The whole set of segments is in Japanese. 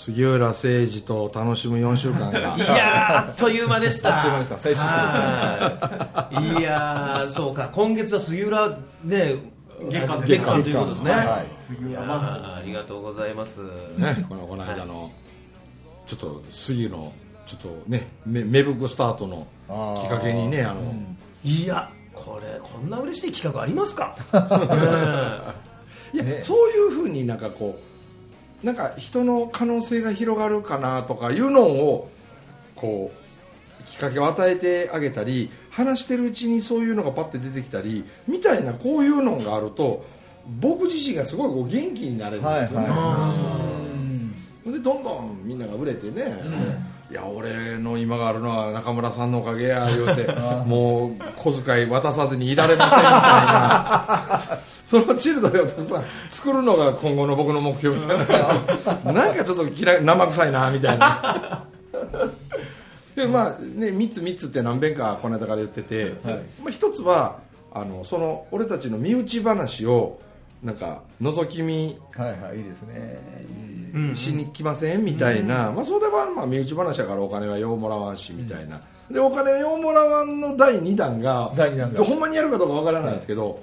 杉浦誠二と楽しむ4週間が。す いやーあっという間でした。あっという間でした。最終週ですねはい。いやーそうか。今月は杉浦ね月間月間ということですね、はいい。やーありがとうございます。ねこのこの間の、ちょっと杉のちょっとねめ芽吹くスタートのきっかけにねあの、いやこれこんな嬉しい企画ありますか、いや、ねそういうふうになんかこうなんか人の可能性が広がるかなとかいうのをこうきっかけを与えてあげたり話してるうちにそういうのがパッて出てきたりみたいなこういうのがあると僕自身がすごいこう元気になれるんですよね、でどんどんみんなが売れてね、いや俺の今があるのは中村さんのおかげや言うて もう小遣い渡さずにいられませんみたいな。そのチルドレンとさ作るのが今後の僕の目標みたいな。なんかちょっと嫌い生臭いなみたいな。でまあね3つ3つって何遍かこの間から言ってて、まあ、1つはあのその俺たちの身内話をなんか覗き見はいはいいいですね。しに来ませんみたいな、まあ、それはまあ身内話だからお金はようもらわんしみたいな、でお金ようもらわんの第2弾が第二弾が。ほんまにやるかどうかわからないですけど、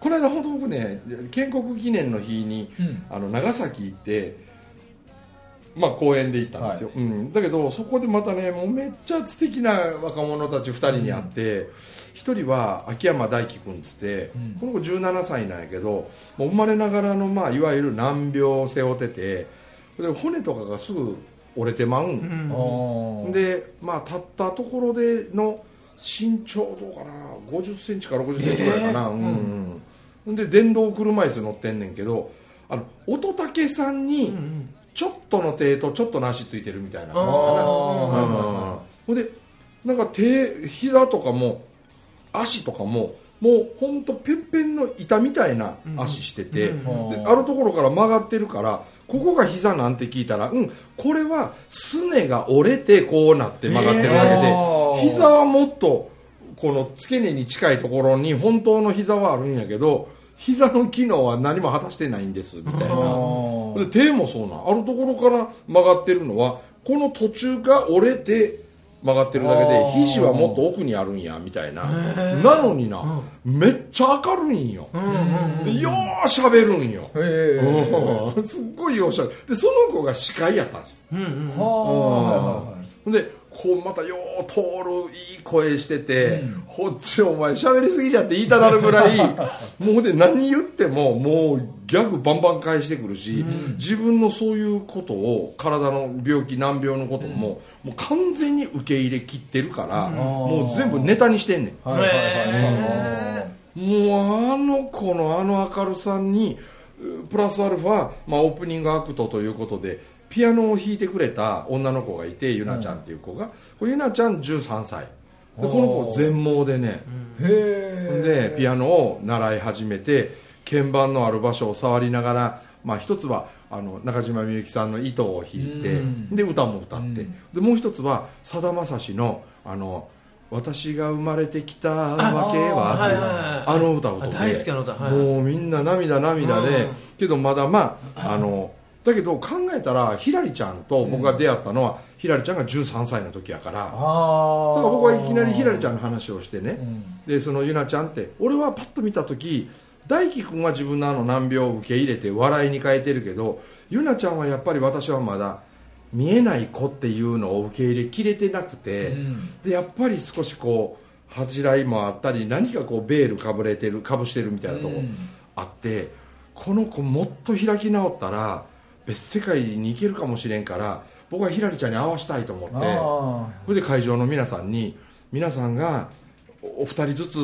この間本当僕ね建国記念の日に、うん。あの長崎行ってまあ公園で行ったんですよ、うん、だけどそこでまたねもうめっちゃ素敵な若者たち2人に会って、一1人は秋山大輝君っつって、うん。この子17歳なんやけどもう生まれながらの、まあ、いわゆる難病を背負っててで骨とかがすぐ折れてまうん、あーでまあ立ったところでの身長どうかな。5 0ンチか6 0ンチぐらいかな、うんうん、で電動車椅子乗ってんねんけどあの乙武さんにちょっとの手とちょっとの足ついてるみたいな感じかな。ほん。でなんか手膝とかも足とかももうほんとペンペンの板みたいな足してて、うん。であるところから曲がってるからここが膝なんて聞いたらうんこれはすねが折れてこうなって曲がってるだけで、えー。膝はもっとこの付け根に近いところに本当の膝はあるんやけど膝の機能は何も果たしてないんですみたいな。あで手もそうなん。あるところから曲がってるのはこの途中が折れて曲がってるだけで肘はもっと奥にあるんやみたいな。なのにな、めっちゃ明るいんよ、でようしゃべるんよ、すっごいようしゃべる。でその子が司会やったんですよ。はでこうまたよう通るいい声してて、こっちお前喋りすぎじゃって言いたなるぐらい もうで何言ってももうギャグバンバン返してくるし、自分のそういうことを体の病気難病のことも,、もう完全に受け入れきってるから、もう全部ネタにしてんねん。いはいはいはい。もうあの子のあの明るさにうプラスアルファ、まあ、オープニングアクトということでピアノを弾いてくれた女の子がいてゆなちゃんっていう子が、これゆなちゃん13歳。でこの子全盲でね、へえ。でピアノを習い始めて鍵盤のある場所を触りながら、まあ、一つはあの中島みゆきさんの糸を弾いて、うん。で歌も歌って、うん。でもう一つはさだまさしのあの「私が生まれてきたわけは」あはいはいはい。あの歌を歌って。あ大好きな歌はい。もうみんな涙涙で、うん。けどまだまああのだけど考えたらひらりちゃんと僕が出会ったのは、ひらりちゃんが13歳の時やから。ああ。それから僕はいきなりひらりちゃんの話をしてね、ん。でそのゆなちゃんって俺はパッと見た時大輝君は自分のあの難病を受け入れて笑いに変えてるけどゆなちゃんはやっぱり私はまだ見えない子っていうのを受け入れきれてなくて、うん。でやっぱり少しこう恥じらいもあったり何かこうベールかぶれてるかぶしてるみたいなとこうん。あって、この子もっと開き直ったら別世界に行けるかもしれんから僕はひらりちゃんに会わしたいと思ってあそれで会場の皆さんに皆さんがおお二人ずつ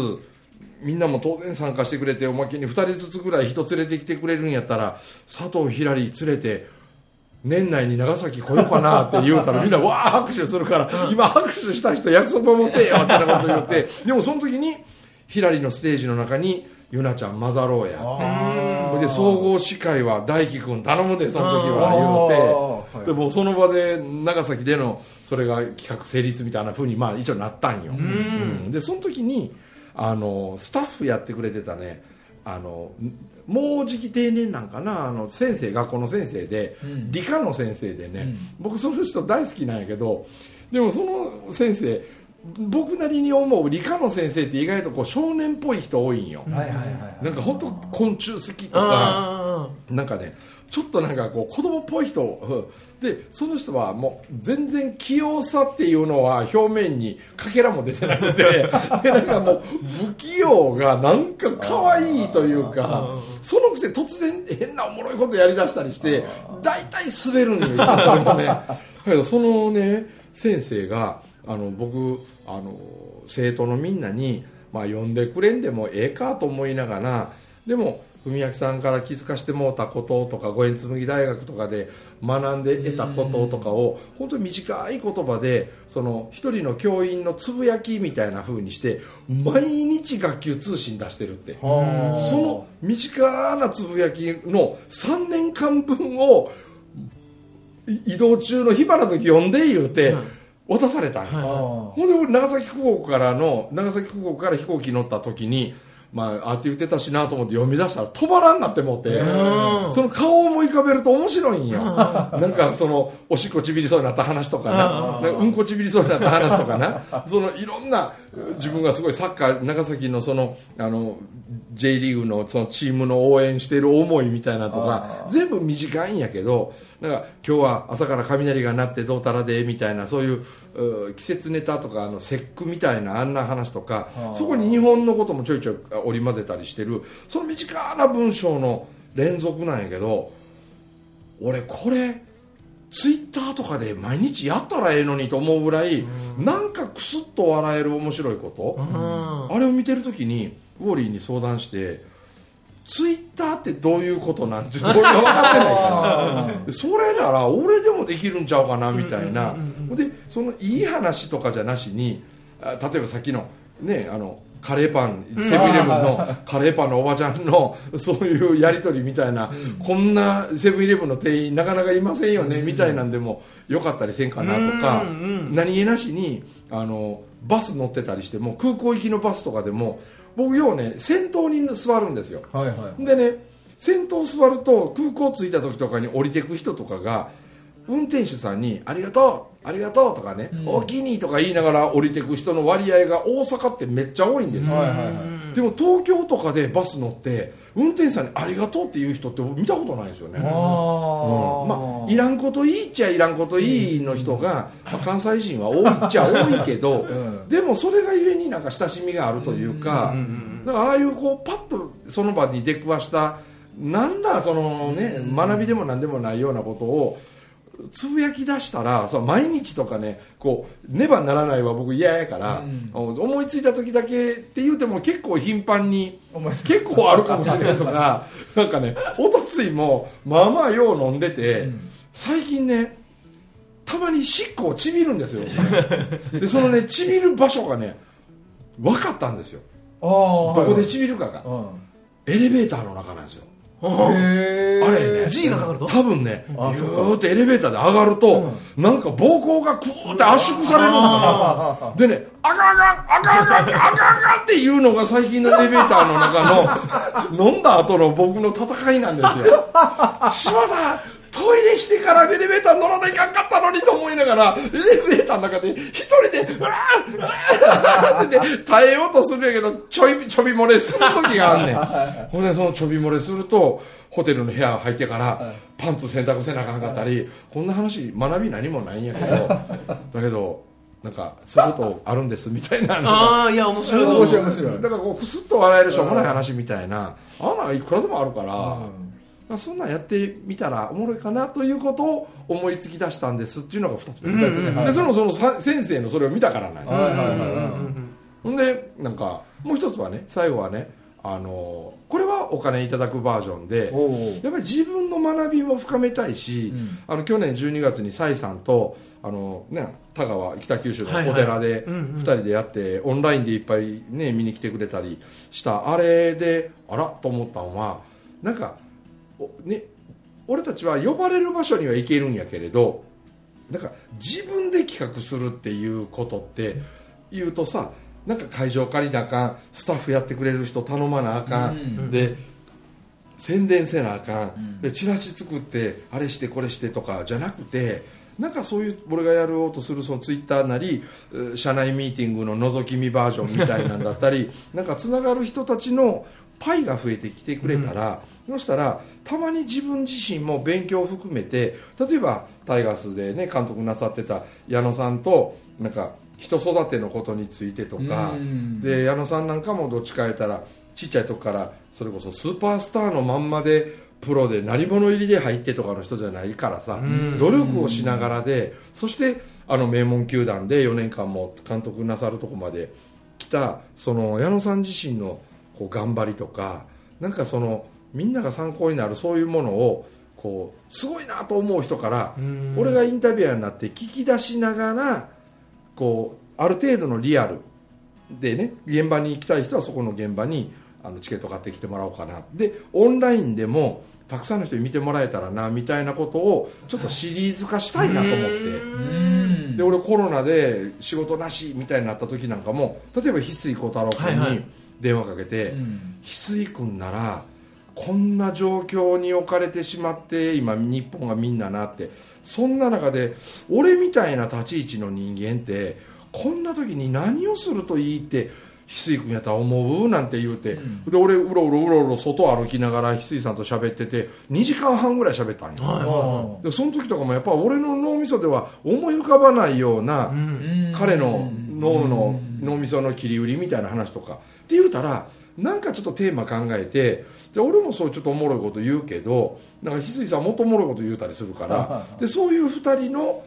みんなも当然参加してくれておまけに二人ずつぐらい人連れてきてくれるんやったら佐藤ひらり連れて年内に長崎来ようかなって言うたら みんなわー拍手するから、今拍手した人約束持ってよってなこと言って、でもその時に、ひらりのステージの中に、ゆなちゃん混ざろうやって。で、総合司会は大輝くん頼むで、その時は言うて。でもうその場で長崎でのそれが企画成立みたいな風にまあ一応なったんよ、うん。でその時にあのスタッフやってくれてたね。あのもうじき定年なんかなあの先生学校の先生で、理科の先生でね、僕その人大好きなんやけどでもその先生僕なりに思う理科の先生って意外とこう少年っぽい人多いんよ、はいはいはいなんか本当昆虫好きとかあなんかねちょっとなんかこう子供っぽい人う。んでその人はもう全然器用さっていうのは表面にかけらも出てなくて でなんかもう不器用がなんか可愛いというかそのくせ突然変なおもろいことやりだしたりして大体滑るんよそれもね。だけどそのね先生があの僕あの生徒のみんなに、まあ、呼んでくれんでもええかと思いながらでも文明さんから気づかしてもうたこととか五円紬大学とかで学んで得たこととかを本当に短い言葉でその一人の教員のつぶやきみたいな風にして毎日学級通信出してるって。その短なつぶやきの3年間分をい移動中の火花の時読んで言うて渡されたんよ、ほんで俺長崎空港からの長崎空港から飛行機乗った時にまああって言ってたしなと思って読み出したら止まらんなって思ってその顔を思い浮かべると面白いんよ。なんかそのおしっこちびりそうになった話とかな。なんかうんこちびりそうになった話とかな。そのいろんな自分がすごいサッカー長崎のそのあの J リーグのそのチームの応援してる思いみたいなとか全部短いんやけどなんか今日は朝から雷が鳴ってどうたらでみたいなそういうう季節ネタとかあの節句みたいなあんな話とかそこに日本のこともちょいちょい織り交ぜたりしてるその短な文章の連続なんやけど俺これツイッターとかで毎日やったらええのにと思うぐらいなんかクスッと笑える面白いことあれを見てる時にウォーリーに相談してツイッターってどういうことなんて俺が分かってないから。それなら俺でもできるんちゃうかなみたいな。でそのいい話とかじゃなしにあ例えばさっきのねあのカレーパンセブンイレブンのカレーパンのおばちゃんのそういうやり取りみたいな、こんなセブンイレブンの店員なかなかいませんよねみたいなんでもよかったりせんかなとか、何気なしにあのバス乗ってたりしても空港行きのバスとかでも僕ようね先頭に座るんですよ。はいはいでね先頭座ると空港着いた時とかに降りてく人とかが運転手さんに「ありがとうありがとう」とかね「おきに」とか言いながら降りてく人の割合が大阪ってめっちゃ多いんですよ、はいはいはいでも東京とかでバス乗って運転手さんに「ありがとう」っていう人って見たことないですよね、うん。まあ、いらんこといいっちゃいらんこといいの人が、まあ、関西人は多いっちゃ多いけど、ん。でもそれがゆえになんか親しみがあるというか、だからああいうこうパッとその場に出くわしたなんだそのね学びでもなんでもないようなことをつぶやき出したらそう毎日とかねこうねばならないは僕嫌やから、思いついた時だけって言うても結構頻繁に結構あるかもしれないとか なんかねおとついもまあまあよう飲んでて、最近ねたまに尻尾をちびるんですよ。でそのねちびる場所がね分かったんですよ。ああどこでちびるかが。うん。エレベーターの中なんですよあれね G がかかると？多分ねビあューってエレベーターで上がると、なんか膀胱がクーって圧縮されるのかな。でねあかんあかんあかんあかんあかんあかんっていうのが最近のエレベーターの中の飲んだ後の僕の戦いなんですよ島田トイレしてからエレベーター乗らないかんかったのにと思いながらエレベーターの中で一人でうわーうわーって言って耐えようとするんやけどちょいちょび漏れする時があんねん。ほんでそのちょび漏れするとホテルの部屋入ってからパンツ洗濯せなあかんかったりこんな話学び何もないんやけどだけどなんかそういうことあるんですみたいな。ああいや面白い。面白い面白い。だからこうふすっと笑えるしょうもない話みたいな。あんなんいくらでもあるから、まあそんなんやってみたらおもろいかなということを思いつき出したんですっていうのが2つ目。ですね、でそのそのさ先生のそれを見たからなんよはいはいはいはい。ほんでなんかもう一つはね最後はねあのこれはお金いただくバージョンでやっぱり自分の学びも深めたいし、うん。あの去年12月に蔡さんとあの、ね、田川北九州のお寺でうんうん。2人でやって、オンラインでいっぱい、ね、見に来てくれたりした。あれであらと思ったのはなんか、おね、俺たちは呼ばれる場所には行けるんやけれどなんか自分で企画するっていうことって言うとさなんか会場借りなあかんスタッフやってくれる人頼まなあかん、うん。で宣伝せなあかん、ん。でチラシ作ってあれしてこれしてとかじゃなくてなんかそういう俺がやろうとするそのツイッターなりう社内ミーティングの覗き見バージョンみたいなんだったり なんかつながる人たちのパイが増えてきてくれたら、そしたらたまに自分自身も勉強を含めて例えばタイガースでね監督なさってた矢野さんとなんか人育てのことについてとか、うん。で矢野さんなんかもどっちか言ったらちっちゃい時からそれこそスーパースターのまんまでプロで鳴り物入りで入ってとかの人じゃないからさ、ん。努力をしながらでそしてあの名門球団で4年間も監督なさるとこまで来たその矢野さん自身のこう頑張りとかなんかそのみんなが参考になるそういうものをこうすごいなと思う人からうん。俺がインタビュアーになって聞き出しながらこうある程度のリアルでね現場に行きたい人はそこの現場にあのチケット買ってきてもらおうかな。でオンラインでもたくさんの人に見てもらえたらなみたいなことをちょっとシリーズ化したいなと思って。うん。で俺コロナで仕事なしみたいになった時なんかも例えば翡翠小太郎君にはいはい電話かけて、うん。翡翠君ならこんな状況に置かれてしまって今日本がみんななって。そんな中で俺みたいな立ち位置の人間ってこんな時に何をするといいって翡翠君やったら思うなんて言うて、うん。で俺うろうろうろうろ外歩きながら翡翠さんと喋ってて2時間半ぐらい喋ったんよ、はいはでその時とかもやっぱ俺の脳みそでは思い浮かばないような、いうん。彼の脳の脳みその切り売りみたいな話とかって言うたらなんかちょっとテーマ考えてで俺もそうちょっとおもろいこと言うけどなんか翡翠さんもっとおもろいこと言うたりするからでそういう2人の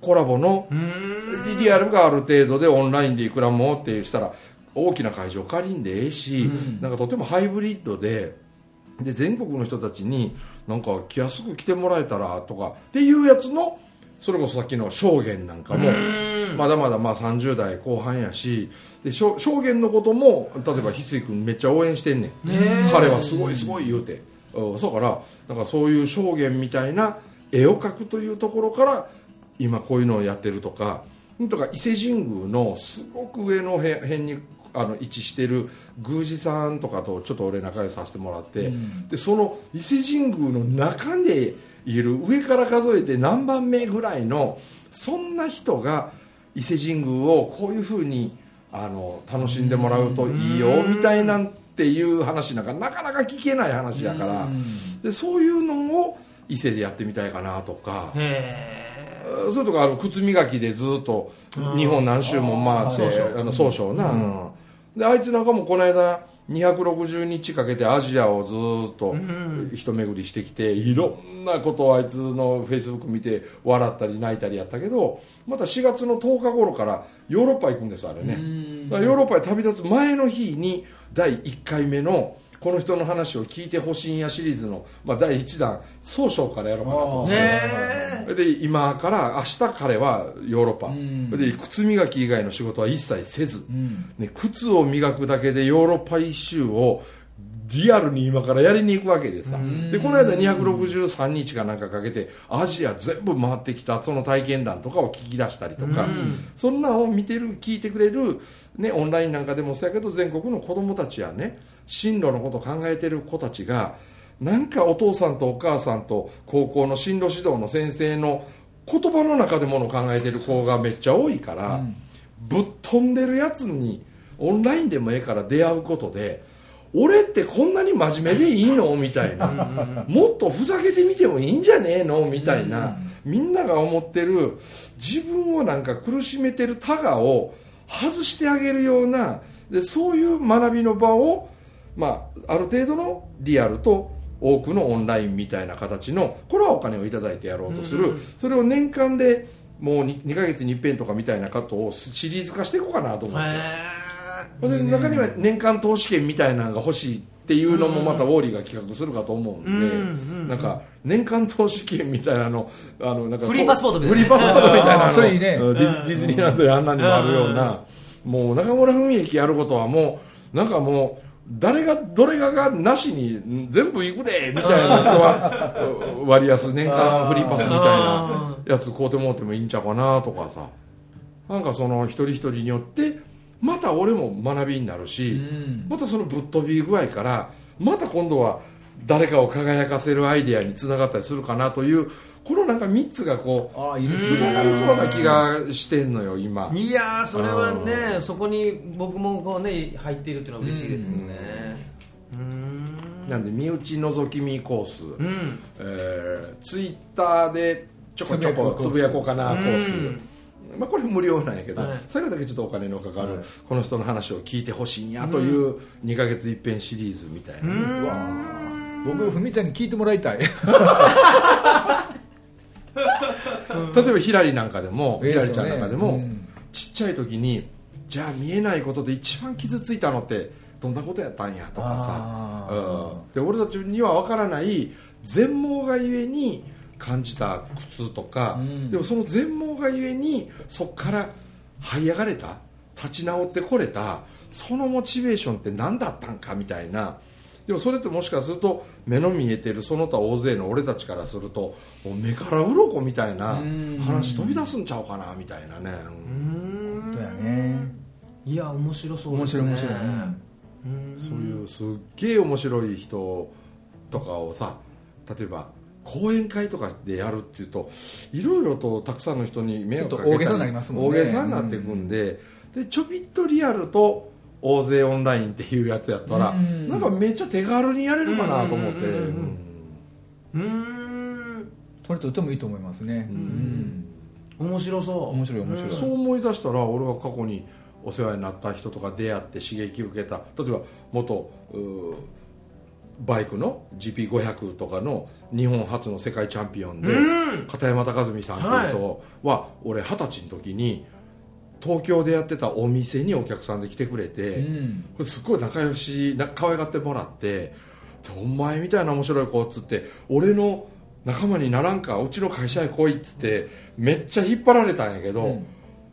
コラボのうん。リアルがある程度でオンラインでいくらもってしたら大きな会場借りんでええし、うん。なんかとてもハイブリッドでで全国の人たちになんか気安く来てもらえたらとかっていうやつのそれこそさっきの証言なんかもうん。まだまだまあ30代後半やしで証証言のことも例えば翡翠君めっちゃ応援してんねん。彼はすごいすごい言うて。うんそうからなんかそういう証言みたいな絵を描くというところから今こういうのをやってるとかとか伊勢神宮のすごく上の辺にあの位置してる宮司さんとかとちょっと俺仲良くさせてもらって、うん。でその伊勢神宮の中でいる。上から数えて何番目ぐらいのそんな人が伊勢神宮をこういうふうにあの楽しんでもらうといいよみたいなんていう話なんかなかなか聞けない話だから。うん。でそういうのを伊勢でやってみたいかなとか。へそれとかあの靴磨きでずっと日本何周も回ってあー総称あの総称な、うん。であいつなんかもこの間260日かけてアジアをずっとん。一巡りしてきていろんなことをあいつのフェイスブック見て笑ったり泣いたりやったけどまた4月の10日頃からヨーロッパ行くんですあれね、ヨーロッパへ旅立つ前の日に第1回目のこの人の話を聞いてほしいんやシリーズの、まあ、第1弾総称からやろうかなと。思ってで今から明日彼はヨーロッパ、うん。で靴磨き以外の仕事は一切せず、うん。ね、靴を磨くだけでヨーロッパ一周をリアルに今からやりに行くわけでさ。うん。でこの間263日かなんかかけてアジア全部回ってきたその体験談とかを聞き出したりとか、うん。そんなんを見てる聞いてくれる、ね、オンラインなんかでもそうやけど全国の子供たちやね進路のことを考えてる子たちがなんかお父さんとお母さんと高校の進路指導の先生の言葉の中でものを考えてる子がめっちゃ多いから、うん。ぶっ飛んでるやつにオンラインでもええから出会うことで俺ってこんなに真面目でいいのみたいな。もっとふざけてみてもいいんじゃねえのみたいなみんなが思ってる自分をなんか苦しめてるタガを外してあげるようなでそういう学びの場を、まあ、ある程度のリアルと多くのオンラインみたいな形のこれはお金をいただいてやろうとする、うんそれを年間でもう 2, 2ヶ月に一遍とかみたいなことをシリーズ化していこうかなと思って。中には年間投資券みたいなのが欲しいっていうのもまたウォーリーが企画するかと思うんで、うんうんなんか年間投資券みたいなのあのなんかフリーパスポートみたいな。フリーパスポートみたいなそれいいね。うん。ディズディズニーランドやあんなにもあるような。もう中村文之やることはもうなんかもう誰がどれががなしにん全部行くでみたいな人はうん 割安年間フリーパスみたいなやつ買うてもうてもいいんちゃうかなとかさ。なんかその一人一人によってまた俺も学びになるし、うん。またそのぶっ飛び具合からまた今度は誰かを輝かせるアイデアにつながったりするかなというこのなんか3つがこうつながりそうな気がしてんのよ今。いやーそれはねそこに僕もこうね入っているっていうのは嬉しいですよね。うん。なんで身内覗き見コース、うん。えーツイッターでちょこちょこつぶやこうかなコース、うん。まあ、これ無料なんやけど、はい。最後だけちょっとお金のかかる、はい。この人の話を聞いてほしいんやという2ヶ月一遍シリーズみたいなね、うわ僕ふみちゃんに聞いてもらいたい。例えばひらりなんかでも、ええひらりちゃんなんかでも、うん。ちっちゃい時にじゃあ見えないことで一番傷ついたのってどんなことやったんやとかさ。うん、で俺たちには分からない全盲がゆえに感じた苦痛とか、うん。でもその全盲がゆえにそこから這い上がれた立ち直ってこれたそのモチベーションって何だったんかみたいなでもそれってもしかすると目の見えてるその他大勢の俺たちからするともう目から鱗みたいなうん。話飛び出すんちゃうかなみたいなね、うん。そうやね。いや面白そうですね。面白い面白い、うんうん。そういうすっげえ面白い人とかをさ例えば講演会とかでやるっていうといろいろとたくさんの人に迷惑かけたりちょっと大げさになりますもんね。大げさになっていくんで,、でちょびっとリアルと大勢オンラインっていうやつやったら、うん。なんかめっちゃ手軽にやれるかなと思って、うんうんうんそれとてもいいと思いますね、うん。面白そう面白い面白いそう思い出したら俺は過去にお世話になった人とか出会って刺激を受けた例えば元バイクの GP500 とかの日本初の世界チャンピオンで、うん。片山隆文さん。っていう人は、俺二十歳の時に東京でやってたお店にお客さんで来てくれて、うん。すっごい仲良しな可愛がってもらってでお前みたいな面白い子っつって俺の仲間にならんかうちの会社へ来いっつってめっちゃ引っ張られたんやけど、うん。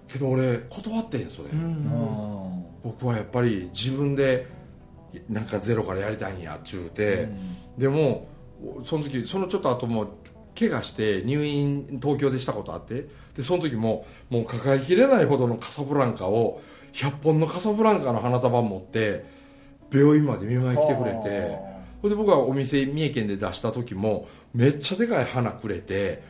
けど俺断ってんそれ、うん。僕はやっぱり自分でなんかゼロからやりたいんやっちゅうて、でもその時そのちょっと後も怪我して入院東京でしたことあってでその時ももう抱えきれないほどのカサブランカを100本のカサブランカの花束持って病院まで見舞い来てくれてそれで僕はお店三重県で出した時もめっちゃでかい花くれて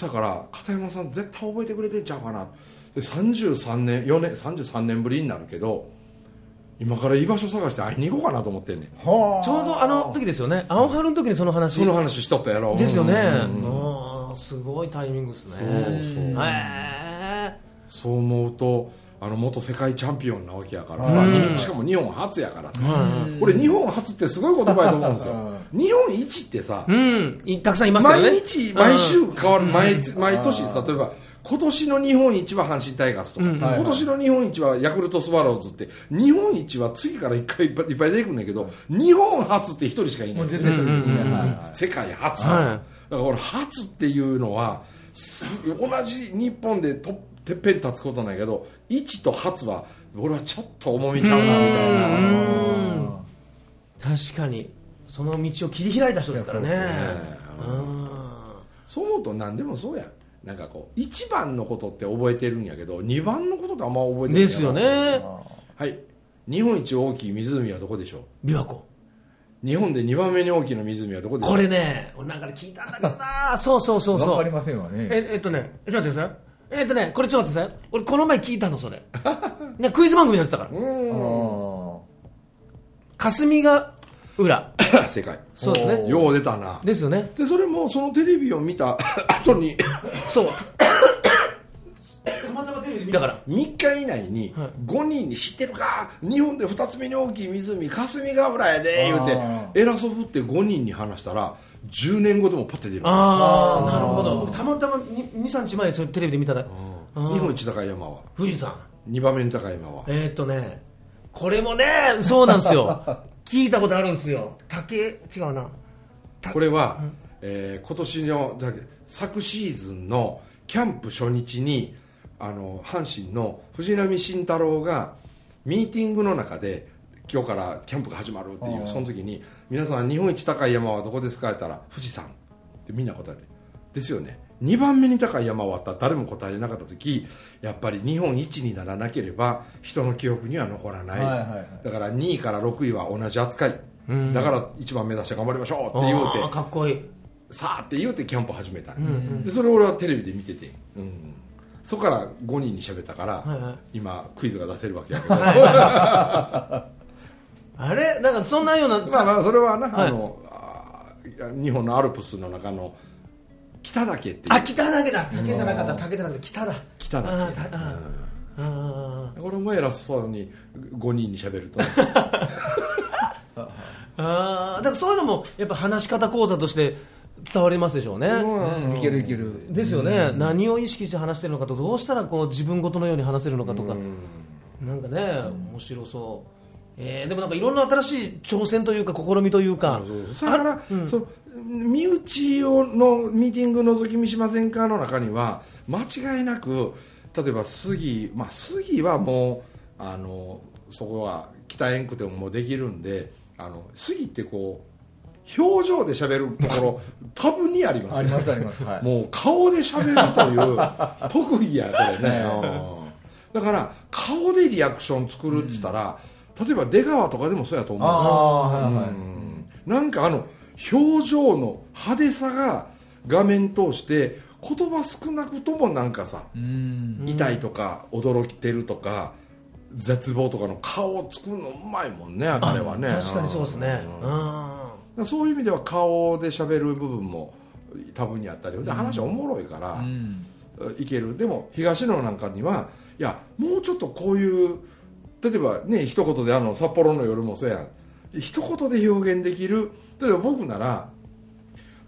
だから片山さん絶対覚えてくれてんちゃうかな。で33年4年33年ぶりになるけど今から居場所探して会いに行こうかなと思ってんねん。はあ。ちょうどあの時ですよね。青春の時にその話。その話しとったやろ。ですよね。うん。すごいタイミングですね。そうそう。へそう思うとあの元世界チャンピオンなわけやからさ、うんしかも日本初やからさ、うん俺日本初ってすごい言葉やと思うんですよ。う日本一ってさ、うん。いたくさんいますからね。毎日毎週変わる、うん。毎毎年例えば今年の日本一は阪神タイガースとか、うん今年の日本一はヤクルトスワローズって日本一は次から一回いっぱいいっぱい出てくるんだけど日本初って一人しかいない絶対そうですね、うん。うんうんはい。はい世界初、はい。だから俺初っていうのはす同じ日本でとてっぺん立つことないけど一と初は俺はちょっと重みちゃうなみたいな。うん確かに。その道を切り開いた人ですからね。そう思うと何でもそうやんなんかこう1番のことって覚えてるんやけど2番のことってあんま覚えてないですよね。はい。日本一大きい湖はどこでしょう？琵琶湖。日本で2番目に大きな湖はどこでしょう？これね俺なんかで聞いたんだけどな。そうそうそうそう。わかりませんわね。ええっとねちょっと待ってください。えっとねこれちょっと待ってください。俺この前聞いたのそれ。ねクイズ番組やってたから。あ霞ヶ浦世界そうですね。よう出たな。ですよね。でそれもそのテレビを見た 後に。そう。たまたまテレビで見た。から。3日以内にはい。5人に知ってるか？日本で2つ目に大きい湖霞ヶ浦やで言うあて偉そうぶって5人に話したら10年後でもパッて出る。ああなるほど。僕たまたま23日前にそれテレビで見たら日本一高い山は。富士山。2番目に高い山は。えーっとねこれもねそうなんですよ聞いたことあるんですよ。竹違うな。たこれは、えー今年の昨シーズンのキャンプ初日にあの阪神の藤浪晋太郎がミーティングの中で今日からキャンプが始まるっていうその時に皆さん日本一高い山はどこですかって言ったら富士山ってみんな答えて。ですよね2番目に高い山はあった。ら誰も答えれなかった時やっぱり日本一にならなければ人の記憶には残らない、はいはいはい。だから2位から6位は同じ扱い、うん。だから一番目指して頑張りましょうって言うてかっこいい。さあって言うてキャンプ始めたうんうん。でそれ俺はテレビで見てて、うん、そこから5人に喋ったから、はいはい。今クイズが出せるわけやけど、あれ？なんかそんなようなまあまあそれはな、はい。あの日本のアルプスの中の北岳ってあ北岳だ。竹じゃなかった。竹じゃなくて北だ。北岳。ああー。あうん、俺も偉そうに5人に喋るとー。あー。だからそういうのもやっぱ話し方講座として伝わりますでしょうね、うんいけるいけるですよね、何を意識して話してるのかとどうしたらこう自分ごとのように話せるのかとか、うんなんかね面白そう、えーでもなんかいろんな新しい挑戦というか試みというかだから、その身内をのミーティング覗き見しませんかの中には間違いなく例えば杉、まあ、杉はもうあのそこは鍛えんくてももうできるんであの杉ってこう表情で喋るところ 多分にあります。よありますあります。はい。もう顔で喋るという 特技やこれね、うん。だから顔でリアクション作るっつったら、例えば出川とかでもそうやと思うああはいはい。うん。なんかあの表情の派手さが画面通して言葉少なくともなんかさ、うん。痛いとか驚いてるとか絶望とかの顔を作るのうまいもんね彼はね。確かにそうですね、うん。うん。そういう意味では顔で喋る部分も多分にあったりで話はおもろいから、うん。いける。でも東野なんかにはいやもうちょっとこういう例えばね一言であの札幌の夜もそうやん。一言で表現できる。例えば僕なら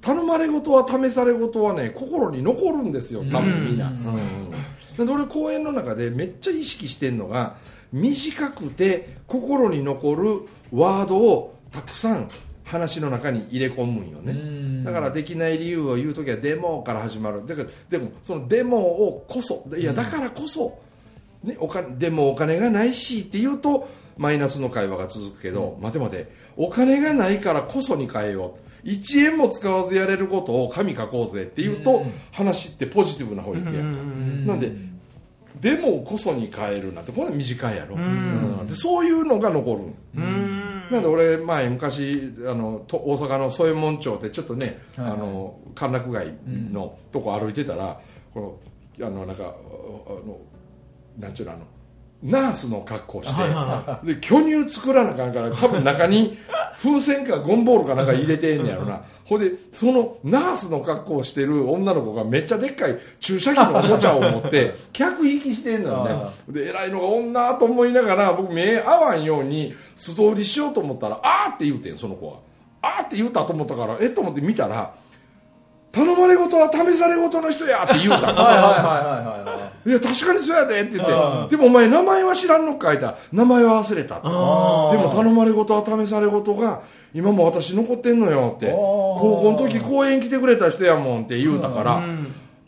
頼まれ事は試され事はね心に残るんですよ。多分みんな、うん。で俺公演の中でめっちゃ意識してるのが短くて心に残るワードをたくさん話の中に入れ込むんよね、うん。だからできない理由を言う時はデモから始まる。だからでもそのデモをこそ。いやだからこそ、ね、お金でもお金がないしって言うとマイナスの会話が続くけど、待て待てお金がないからこそに変えよう。1円も使わずやれることを神書こうぜって言うと、うん。話ってポジティブな方に行くやんか、なんででもこそに変えるなんてこれ短いやろ、うん。でそういうのが残る。うん。なんで俺前昔あのと大阪の添右衛門町ってちょっとね、はいはい。あの歓楽街のとこ歩いてたら、このあのなんかあのなんちゅうの。あのナースの格好して、で巨乳作らなあかんから多分中に風船かゴンボールかなんか入れてんねやろな。ほんでそのナースの格好をしてる女の子がめっちゃでっかい注射器のおもちゃを持って 客引きしてんのよね。で偉いのが女と思いながら僕目合わんように素通りしようと思ったらあーって言うてんその子があーって言うたと思ったからえっと思って見たら頼まれ事は試され事の人や って言うた。のはいはいはいはいはい。いや確かにそうやでって言って。あでもお前名前は知らんのか書いたら名前は忘れた。であも頼まれ事は試され事が今も私残ってんのよって。高校の時公演来てくれた人やもんって言うたから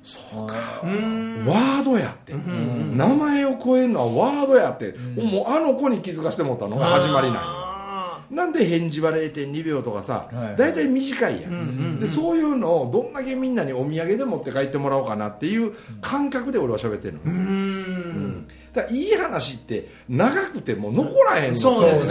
そうか。ワードやって。名前を超えるのはワードやって。もうあの子に気づかせてもらったの。が始まりなんや。あなんで返事は0.2秒とかさはい。はい大体短いやん。でそういうのをどんだけみんなにお土産で持って帰ってもらおうかなっていう感覚で俺は喋ってるの。ーうん。だいい話って長くても残らへんの。そうですね。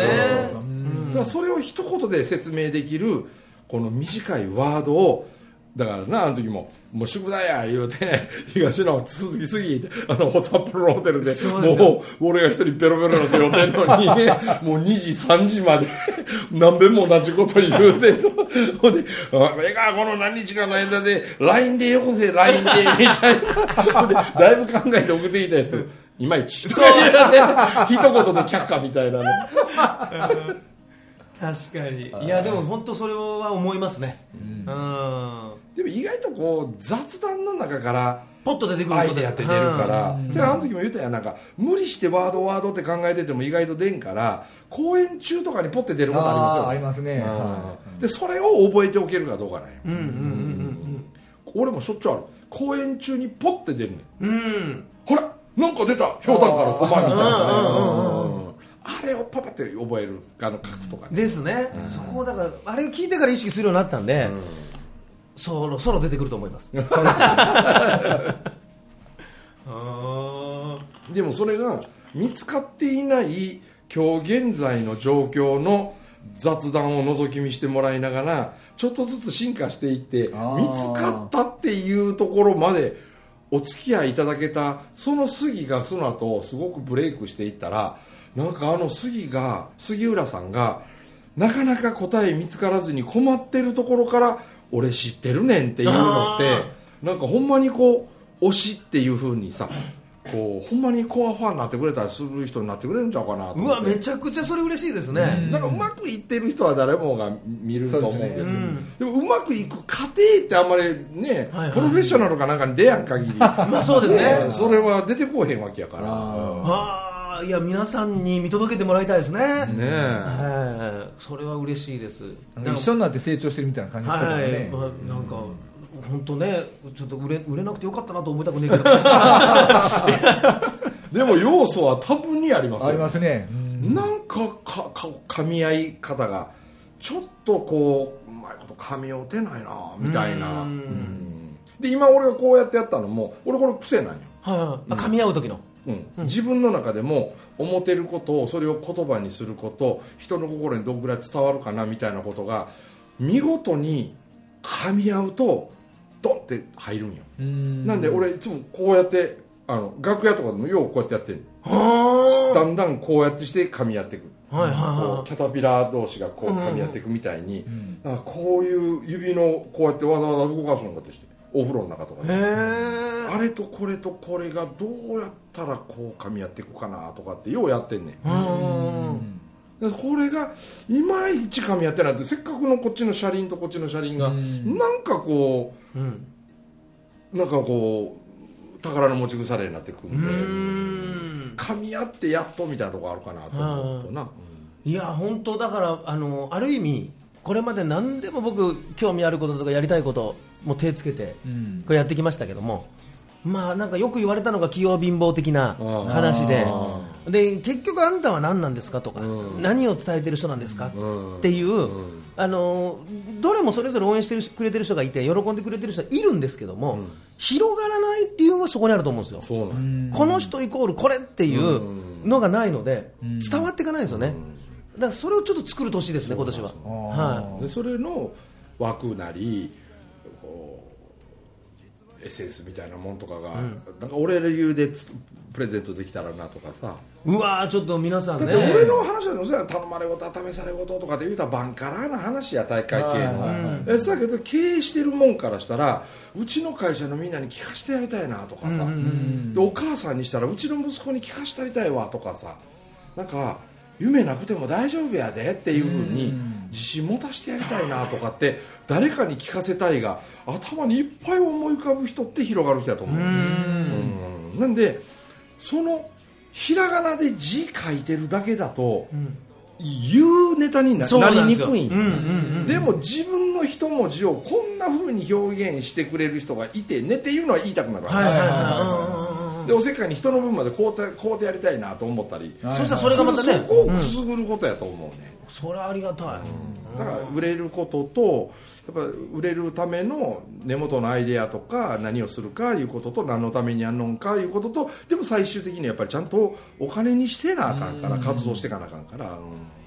そうだからそれを一言で説明できるこの短いワードをだからなあの時も「もう宿題や」言うて 東野続きすぎてあの札幌のホテルでもう俺が一人ペロペロなって呼んでんのに もう2時3時まで何遍も同じこと言うてんの。ほんで「あええかこの何日かの間で LINE でよこせ LINE で」みたいな。ほんでだいぶ考えて送ってきたやつ。いまいち。そう 一言で却下みたいなの確かに。い。やでも本当それは思いますね。うん。でも意外とこう雑談の中からポッと出てくるアイデアって出るから、だからあの時も言ったやんなんか無理してワードワードって考えてても意外と出んから公演中とかにポッて出ることありますよね。ありますね。うん。はでそれを覚えておけるかどうかなんよ、うんうんうん俺もしょっちゅうある。公演中にポッて出るねん。うん。うんほらなんか出たひょうたんから5万みたいな。ねうんうんうんあれをパパって覚えるあの書くとかね。ですね、そこをだからあれ聞いてから意識するようになったんで、そろそろ出てくると思います。あでもそれが見つかっていない今日現在の状況の雑談を覗き見してもらいながらちょっとずつ進化していって見つかったっていうところまでお付き合いいただけたその杉がその後すごくブレイクしていったらなんかあの杉が杉浦さんがなかなか答え見つからずに困ってるところから俺知ってるねんっていうのってなんかほんまにこう推しっていうふうにさこうほんまにコアファンになってくれたりする人になってくれるんちゃうかなうわめちゃくちゃそれ嬉しいですね、なんかうまくいってる人は誰もが見ると思うんですよでもうまくいく過程ってあんまりね、はいはいプロフェッショナルかなんかに出やん限り。まあそうですね。ねそれは出てこうへんわけやから。ああいや皆さんに見届けてもらいたいですね。ねえ。はい。それは嬉しいです。一緒になって成長してるみたいな感じですからはい、ねまあ、なんか本当ねちょっと売れ売れなくてよかったなと思いたくねえけど。でも要素は多分にありますよ。ありますね。なんかかか噛み合い方がちょっとこううまいこと噛み合うてないなみたいな。うん。うん。で今俺がこうやってやったのも俺これ癖なんよ。はいはい。あ噛み合う時のうん、自分の中でも思ってることをそれを言葉にすること人の心にどのぐらい伝わるかなみたいなことが見事に噛み合うとドンって入るんよ、うん。なんで俺いつもこうやってあの楽屋とかでもようこうやってやってんはだんだんこうやってして噛み合っていくあはいはい。こはうキャタピラー同士がこう噛み合っていくみたいに、だからこういう指のこうやってわざわざ動かすのかとしてお風呂の中とかいでへえあれとこれとこれがどうやったらこう噛み合っていくかなとかってようやってんねん。これがいまいち噛み合ってない。ってせっかくのこっちの車輪とこっちの車輪がうん。なんかこうん。うなんかこう宝の持ち腐れになってくんうでん。噛み合ってやっとみたいなとこあるかなと思うとな、いや本当だからあのある意味これまで何でも僕興味あることとかやりたいことも手つけてうん。これやってきましたけどもまあなんかよく言われたのが器用貧乏的な話であで結局あんたは何なんですかとか、うん。何を伝えてる人なんですか、うんっていう、うん。あのどれもそれぞれ応援してるくれてる人がいて喜んでくれてる人はいるんですけども、うん。広がらない理由はそこにあると思うんですよ。この人イコールこれっていうのがないので、ん。伝わっていかないんですよね、だからそれをちょっと作る年ですね、今年は。はでそれの枠なりこう SS みたいなもんとかが、なんか俺流でつプレゼントできたらなとかさ。い、うわー、ちょっと皆さんだっね、て俺の話はやん頼まれ事は試され事とかで言うたらバンカラーな話や大会系の、えそうやけど経営してるもんからしたらうちの会社のみんなに聞かせてやりたいなとかさ、でお母さんにしたらうちの息子に聞かせてやりたいわとかさ。なんか夢なくても大丈夫やでっていうふうに自信持たせてやりたいなとかって誰かに聞かせたいが頭にいっぱい思い浮かぶ人って広がる人やと思う。うん。なんでそのひらがなで字書いてるだけだと、言うネタになりにくいでも自分の一文字をこんな風に表現してくれる人がいてねっていうのは言いたくなるわけ。はいはいはいでおせっかいに人の分までこうてこうてやりたいなと思ったり。うんそしたらそれがまたね、そこをくすぐることやと思うね、それはありがたい、だから売れることとやっぱ売れるための根元のアイデアとか何をするかいうことと何のためにやんのんかいうこととでも最終的にやっぱりちゃんとお金にしてなあかんから活動していかなあかんから、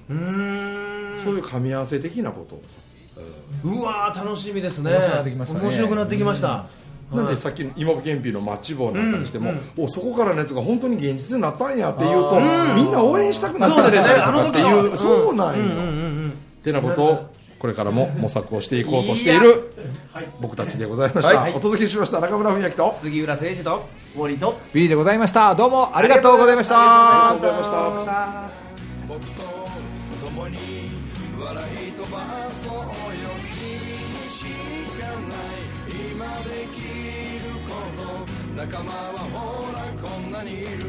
うん。うーん。そういう噛み合わせ的なこと。をさ、うわー楽しみですね。面白くなってきましたなんでさっきの芋けんぴのマッチ棒なんかにしても、おそこからのやつが本当に現実になったんやっていうと、みんな応援したくなったんじゃないとかっていうそうですね。あの時のそうなんよ、うんうんうんってなことをこれからも模索をしていこうとしている僕たちでございました、はい。お届けしました。中村文明と杉浦誠二と森とビリーでございました。どうもありがとうございました。ありがとうございました仲間はほらこんなにいる